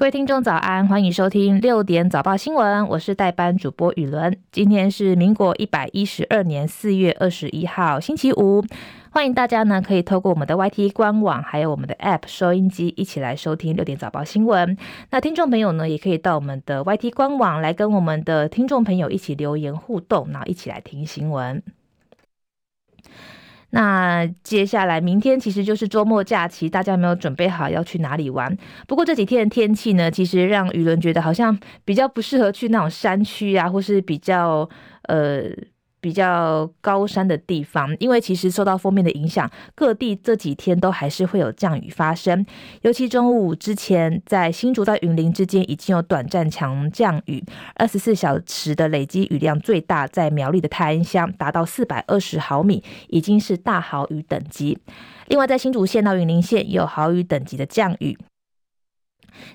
各位听众早安，欢迎收听六点早报新闻，我是代班主播雨伦。今天是民国一百一十二年四月二十一号，星期五。欢迎大家呢，可以透过我们的 YT 官网，还有我们的 App 收音机，一起来收听六点早报新闻。那听众朋友呢，也可以到我们的 YT 官网来跟我们的听众朋友一起留言互动，然后一起来听新闻。那接下来明天其实就是周末假期，大家没有准备好要去哪里玩？不过这几天的天气呢，其实让舆论觉得好像比较不适合去那种山区啊，或是比较呃。比较高山的地方，因为其实受到锋面的影响，各地这几天都还是会有降雨发生。尤其中午之前，在新竹到云林之间已经有短暂强降雨，二十四小时的累积雨量最大在苗栗的泰安乡达到四百二十毫米，已经是大豪雨等级。另外，在新竹县到云林县也有豪雨等级的降雨。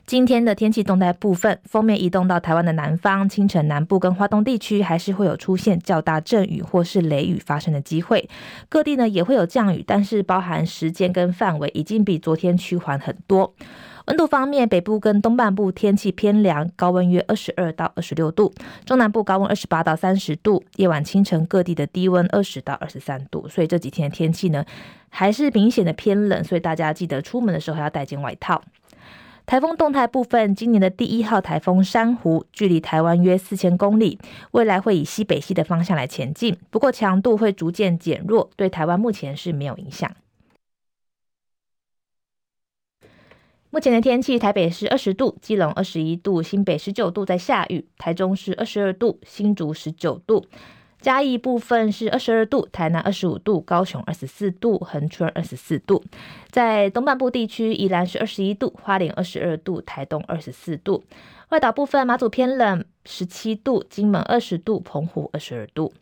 今天的天气动态部分，锋面移动到台湾的南方，清晨南部跟花东地区还是会有出现较大阵雨或是雷雨发生的机会。各地呢也会有降雨，但是包含时间跟范围已经比昨天趋缓很多。温度方面，北部跟东半部天气偏凉，高温约二十二到二十六度；中南部高温二十八到三十度。夜晚清晨各地的低温二十到二十三度。所以这几天的天气呢还是明显的偏冷，所以大家记得出门的时候要带件外套。台风动态部分，今年的第一号台风珊瑚距离台湾约四千公里，未来会以西北西的方向来前进，不过强度会逐渐减弱，对台湾目前是没有影响。目前的天气，台北是二十度，基隆二十一度，新北十九度在下雨，台中是二十二度，新竹十九度。嘉义部分是二十二度，台南二十五度，高雄二十四度，恒春二十四度。在东半部地区，宜兰是二十一度，花莲二十二度，台东二十四度。外岛部分，马祖偏冷，十七度，金门二十度，澎湖二十二度。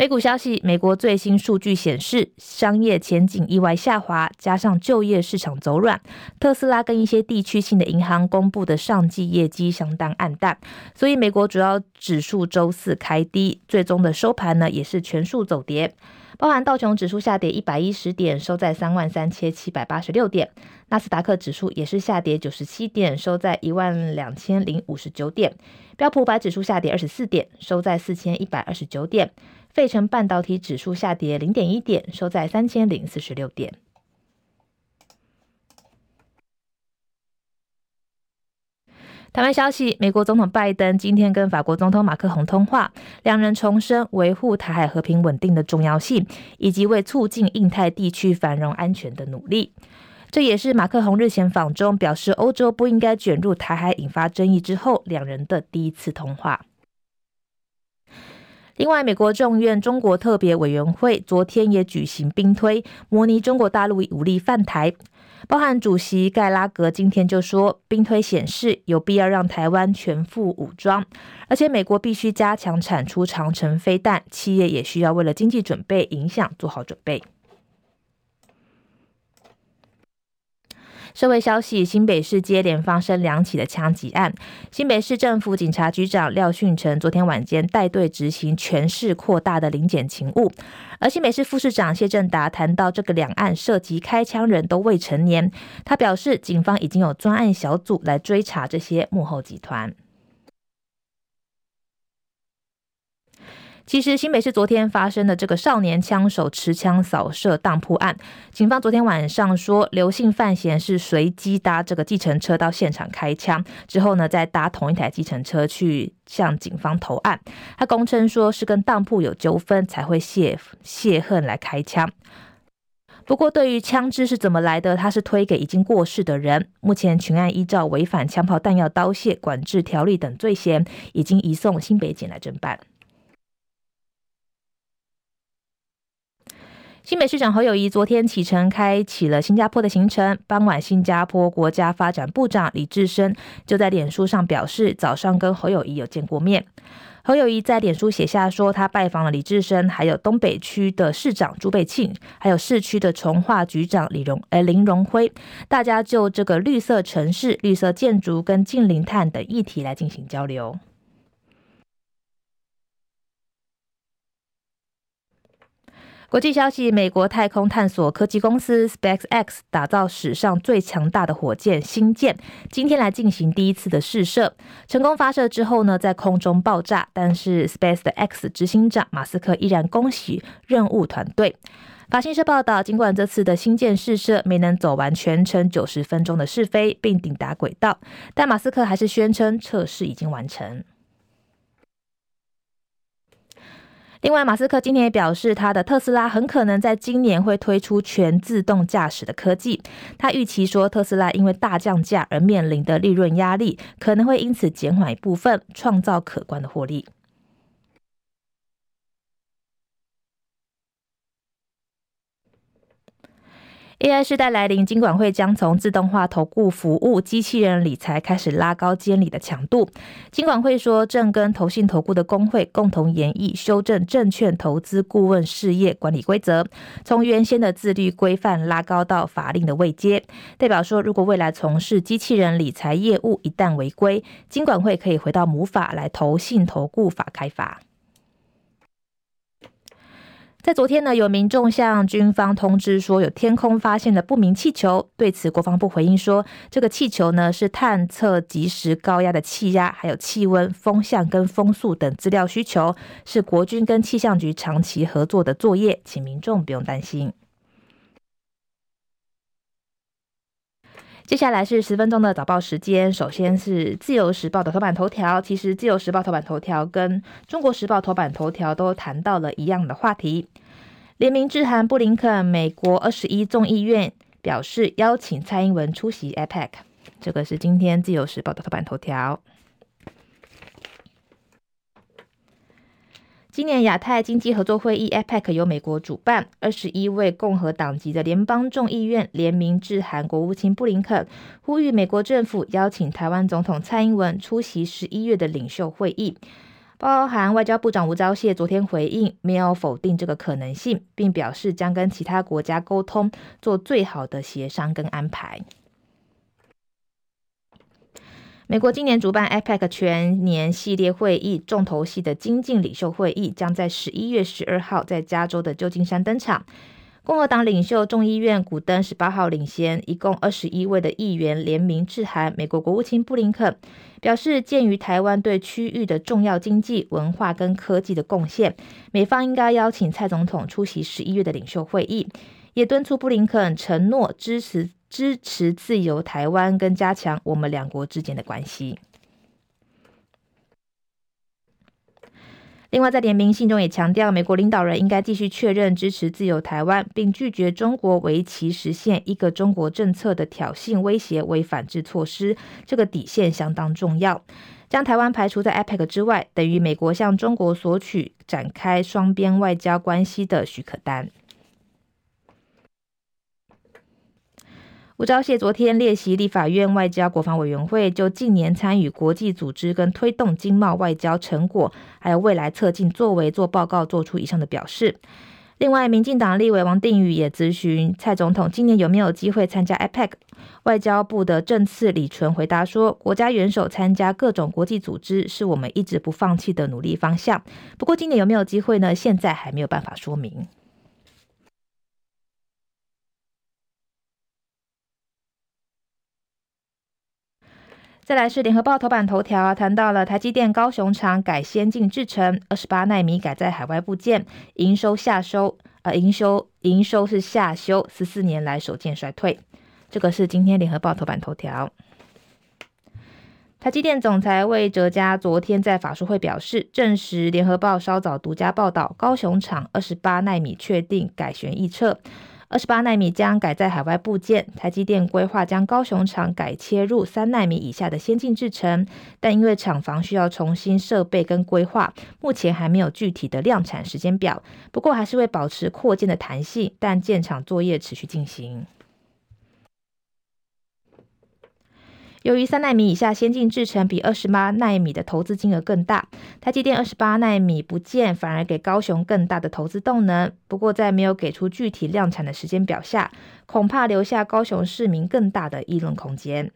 美股消息，美国最新数据显示，商业前景意外下滑，加上就业市场走软，特斯拉跟一些地区性的银行公布的上季业绩相当暗淡，所以美国主要指数周四开低，最终的收盘呢也是全数走跌，包含道琼指数下跌一百一十点，收在三万三千七百八十六点，纳斯达克指数也是下跌九十七点，收在一万两千零五十九点，标普百指数下跌二十四点，收在四千一百二十九点。费城半导体指数下跌零点一点，收在三千零四十六点。台湾消息：美国总统拜登今天跟法国总统马克宏通话，两人重申维护台海和平稳定的重要性，以及为促进印太地区繁荣安全的努力。这也是马克宏日前访中表示欧洲不应该卷入台海引发争议之后，两人的第一次通话。另外，美国众院中国特别委员会昨天也举行兵推，模拟中国大陆武力犯台。包含主席盖拉格今天就说，兵推显示有必要让台湾全副武装，而且美国必须加强产出长城飞弹，企业也需要为了经济准备影响做好准备。社会消息：新北市接连发生两起的枪击案。新北市政府警察局长廖训成昨天晚间带队执行全市扩大的临检勤务，而新北市副市长谢振达谈到这个两案涉及开枪人都未成年，他表示警方已经有专案小组来追查这些幕后集团。其实新北市昨天发生的这个少年枪手持枪扫射当铺案，警方昨天晚上说刘姓犯嫌是随机搭这个计程车到现场开枪，之后呢再搭同一台计程车去向警方投案。他供称说是跟当铺有纠纷才会泄泄恨来开枪。不过对于枪支是怎么来的，他是推给已经过世的人。目前群案依照违反枪炮弹药刀械管制条例等罪嫌，已经移送新北检来侦办。新北市长侯友谊昨天启程开启了新加坡的行程，傍晚新加坡国家发展部长李志深就在脸书上表示，早上跟侯友谊有见过面。侯友宜在脸书写下说，他拜访了李志深，还有东北区的市长朱贝庆，还有市区的从化局长李荣呃林荣辉，大家就这个绿色城市、绿色建筑跟净零碳等议题来进行交流。国际消息：美国太空探索科技公司 SpaceX 打造史上最强大的火箭星舰，今天来进行第一次的试射。成功发射之后呢，在空中爆炸。但是 SpaceX 执行长马斯克依然恭喜任务团队。法新社报道，尽管这次的星舰试射没能走完全程九十分钟的试飞并抵达轨道，但马斯克还是宣称测试已经完成。另外，马斯克今天也表示，他的特斯拉很可能在今年会推出全自动驾驶的科技。他预期说，特斯拉因为大降价而面临的利润压力，可能会因此减缓一部分，创造可观的获利。AI 时代来临，金管会将从自动化投顾服务、机器人理财开始拉高监理的强度。金管会说，正跟投信投顾的公会共同研议修正证券投资顾问事业管理规则，从原先的自律规范拉高到法令的位阶。代表说，如果未来从事机器人理财业务一旦违规，金管会可以回到母法来投信投顾法开罚。在昨天呢，有民众向军方通知说，有天空发现了不明气球。对此，国防部回应说，这个气球呢是探测即时高压的气压、还有气温、风向跟风速等资料需求，是国军跟气象局长期合作的作业，请民众不用担心。接下来是十分钟的早报时间。首先是《自由时报》的头版头条。其实，《自由时报》头版头条跟《中国时报》头版头条都谈到了一样的话题。联名致函布林肯，美国二十一众议院表示邀请蔡英文出席 APEC。这个是今天《自由时报》的头版头条。今年亚太经济合作会议 （APEC） 由美国主办，二十一位共和党籍的联邦众议院联名致函国务卿布林肯，呼吁美国政府邀请台湾总统蔡英文出席十一月的领袖会议。包含外交部长吴钊燮昨天回应，没有否定这个可能性，并表示将跟其他国家沟通，做最好的协商跟安排。美国今年主办 APEC 全年系列会议，重头戏的精进领袖会议将在十一月十二号在加州的旧金山登场。共和党领袖众议院古登十八号领衔，一共二十一位的议员联名致函美国国务卿布林肯，表示鉴于台湾对区域的重要经济、文化跟科技的贡献，美方应该邀请蔡总统出席十一月的领袖会议，也敦促布林肯承诺支持。支持自由台湾，跟加强我们两国之间的关系。另外，在联名信中也强调，美国领导人应该继续确认支持自由台湾，并拒绝中国为其实现一个中国政策的挑衅、威胁为反制措施。这个底线相当重要。将台湾排除在 APEC 之外，等于美国向中国索取展开双边外交关系的许可单。吴钊燮昨天列席立法院外交国防委员会，就近年参与国际组织跟推动经贸外交成果，还有未来策进作为做报告，做出以上的表示。另外，民进党立委王定宇也咨询蔡总统，今年有没有机会参加 APEC？外交部的政次李纯回答说，国家元首参加各种国际组织是我们一直不放弃的努力方向。不过，今年有没有机会呢？现在还没有办法说明。再来是联合报头版头条，谈到了台积电高雄厂改先进制程，二十八奈米改在海外部件，营收下收，呃，营收营收是下修，十四年来首见衰退。这个是今天联合报头版头条。台积电总裁魏哲嘉昨天在法说会表示，证实联合报稍早独家报道，高雄厂二十八奈米确定改弦易辙。二十八纳米将改在海外部件，台积电规划将高雄厂改切入三纳米以下的先进制程，但因为厂房需要重新设备跟规划，目前还没有具体的量产时间表。不过还是会保持扩建的弹性，但建厂作业持续进行。由于三纳米以下先进制程比二十八纳米的投资金额更大，台积电二十八纳米不见反而给高雄更大的投资动能。不过在没有给出具体量产的时间表下，恐怕留下高雄市民更大的议论空间。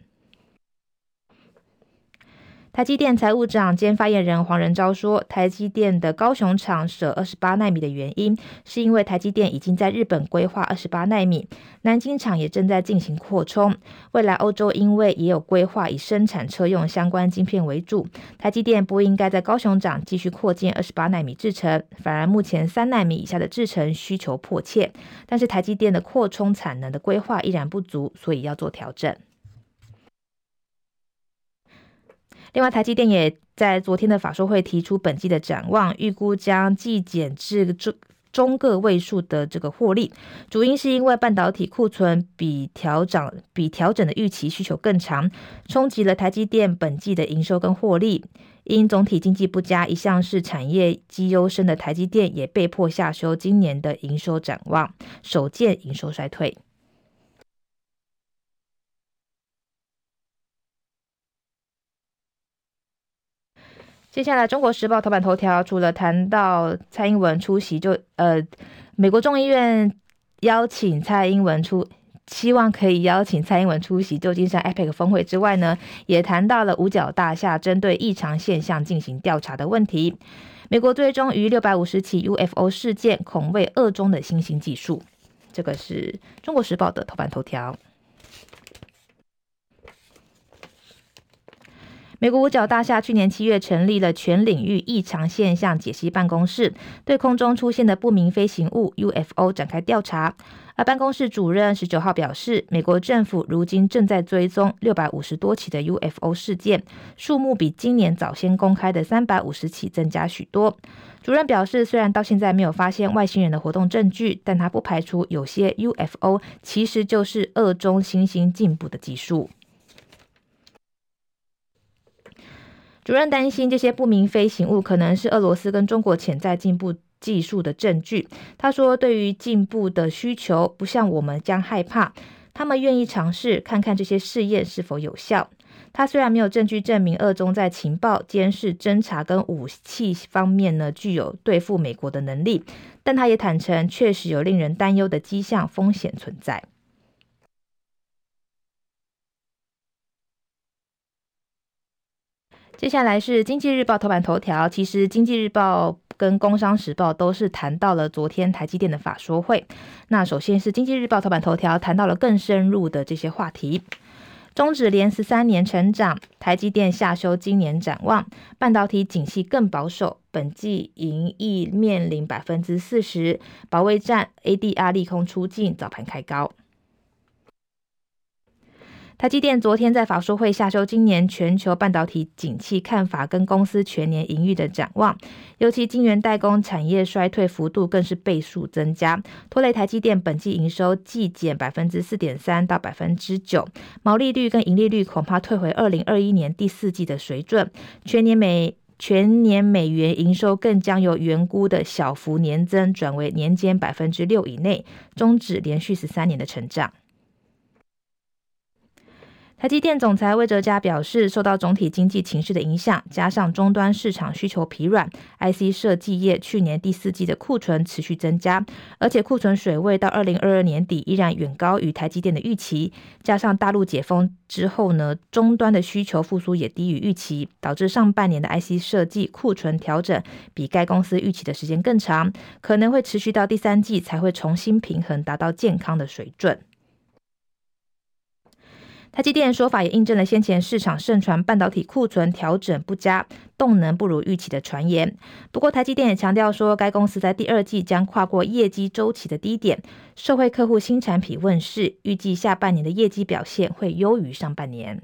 台积电财务长兼发言人黄仁昭说，台积电的高雄厂舍二十八奈米的原因，是因为台积电已经在日本规划二十八奈米，南京厂也正在进行扩充。未来欧洲因为也有规划以生产车用相关晶片为主，台积电不应该在高雄厂继续扩建二十八奈米制程，反而目前三奈米以下的制程需求迫切，但是台积电的扩充产能的规划依然不足，所以要做调整。另外，台积电也在昨天的法说会提出本季的展望，预估将季减至中中个位数的这个获利，主因是因为半导体库存比调整比调整的预期需求更长，冲击了台积电本季的营收跟获利。因总体经济不佳，一向是产业绩优生的台积电也被迫下修今年的营收展望，首见营收衰退。接下来，《中国时报》头版头条除了谈到蔡英文出席就，呃，美国众议院邀请蔡英文出，希望可以邀请蔡英文出席旧金山 APEC 峰会之外呢，也谈到了五角大厦针对异常现象进行调查的问题。美国最终于六百五十起 UFO 事件，恐为恶中的新兴技术。这个是《中国时报》的头版头条。美国五角大厦去年七月成立了全领域异常现象解析办公室，对空中出现的不明飞行物 UFO 展开调查。而办公室主任十九号表示，美国政府如今正在追踪六百五十多起的 UFO 事件，数目比今年早先公开的三百五十起增加许多。主任表示，虽然到现在没有发现外星人的活动证据，但他不排除有些 UFO 其实就是二中新星进步的技术。主任担心这些不明飞行物可能是俄罗斯跟中国潜在进步技术的证据。他说：“对于进步的需求，不像我们将害怕，他们愿意尝试看看这些试验是否有效。”他虽然没有证据证明俄中在情报、监视、侦查跟武器方面呢具有对付美国的能力，但他也坦承确实有令人担忧的迹象，风险存在。接下来是《经济日报》头版头条。其实，《经济日报》跟《工商时报》都是谈到了昨天台积电的法说会。那首先是《经济日报》头版头条谈到了更深入的这些话题。中止连十三年成长，台积电下修今年展望，半导体景气更保守，本季盈益面临百分之四十。保卫战 ADR 利空出尽，早盘开高。台积电昨天在法说会下修今年全球半导体景气看法，跟公司全年盈余的展望，尤其晶圆代工产业衰退幅度更是倍数增加，拖累台积电本季营收季减百分之四点三到百分之九，毛利率跟盈利率恐怕退回二零二一年第四季的水准，全年美全年美元营收更将由原估的小幅年增转为年减百分之六以内，终止连续十三年的成长。台积电总裁魏哲嘉表示，受到总体经济情势的影响，加上终端市场需求疲软，IC 设计业去年第四季的库存持续增加，而且库存水位到二零二二年底依然远高于台积电的预期。加上大陆解封之后呢，终端的需求复苏也低于预期，导致上半年的 IC 设计库存调整比该公司预期的时间更长，可能会持续到第三季才会重新平衡，达到健康的水准。台积电说法也印证了先前市场盛传半导体库存调整不佳、动能不如预期的传言。不过，台积电也强调说，该公司在第二季将跨过业绩周期的低点，社会客户新产品问世，预计下半年的业绩表现会优于上半年。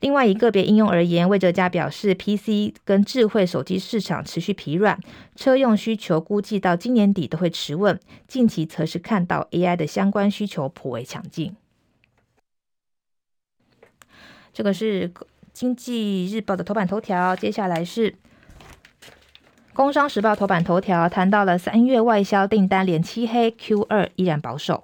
另外，以个别应用而言，魏哲家表示，PC 跟智慧手机市场持续疲软，车用需求估计到今年底都会持稳。近期则是看到 AI 的相关需求颇为强劲。这个是经济日报的头版头条，接下来是工商时报头版头条，谈到了三月外销订单连漆黑，Q 二依然保守。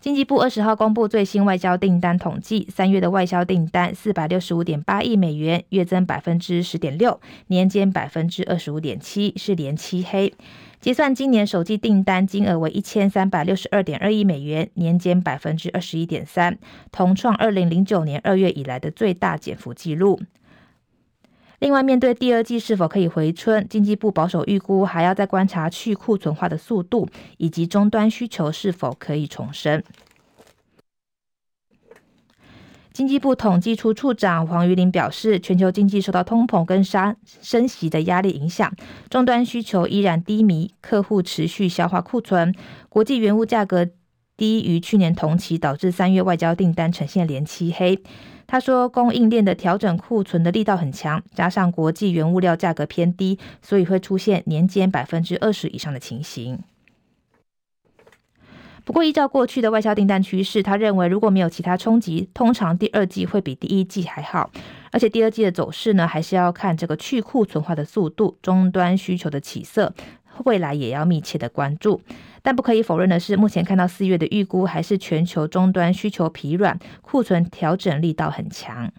经济部二十号公布最新外交订单统计，三月的外销订单四百六十五点八亿美元，月增百分之十点六，年减百分之二十五点七，是连七黑。结算今年首季订单金额为一千三百六十二点二亿美元，年减百分之二十一点三，同创二零零九年二月以来的最大减幅纪录。另外，面对第二季是否可以回春，经济部保守预估还要再观察去库存化的速度，以及终端需求是否可以重生。经济部统计处处长黄鱼玲表示，全球经济受到通膨跟杀升息的压力影响，终端需求依然低迷，客户持续消化库存，国际原物价格低于去年同期，导致三月外交订单呈现连期黑。他说，供应链的调整库存的力道很强，加上国际原物料价格偏低，所以会出现年减百分之二十以上的情形。不过，依照过去的外销订单趋势，他认为如果没有其他冲击，通常第二季会比第一季还好。而且第二季的走势呢，还是要看这个去库存化的速度、终端需求的起色，未来也要密切的关注。但不可以否认的是，目前看到四月的预估还是全球终端需求疲软，库存调整力道很强。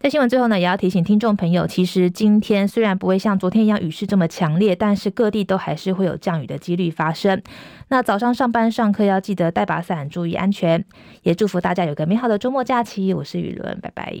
在新闻最后呢，也要提醒听众朋友，其实今天虽然不会像昨天一样雨势这么强烈，但是各地都还是会有降雨的几率发生。那早上上班上课要记得带把伞，注意安全。也祝福大家有个美好的周末假期。我是雨伦，拜拜。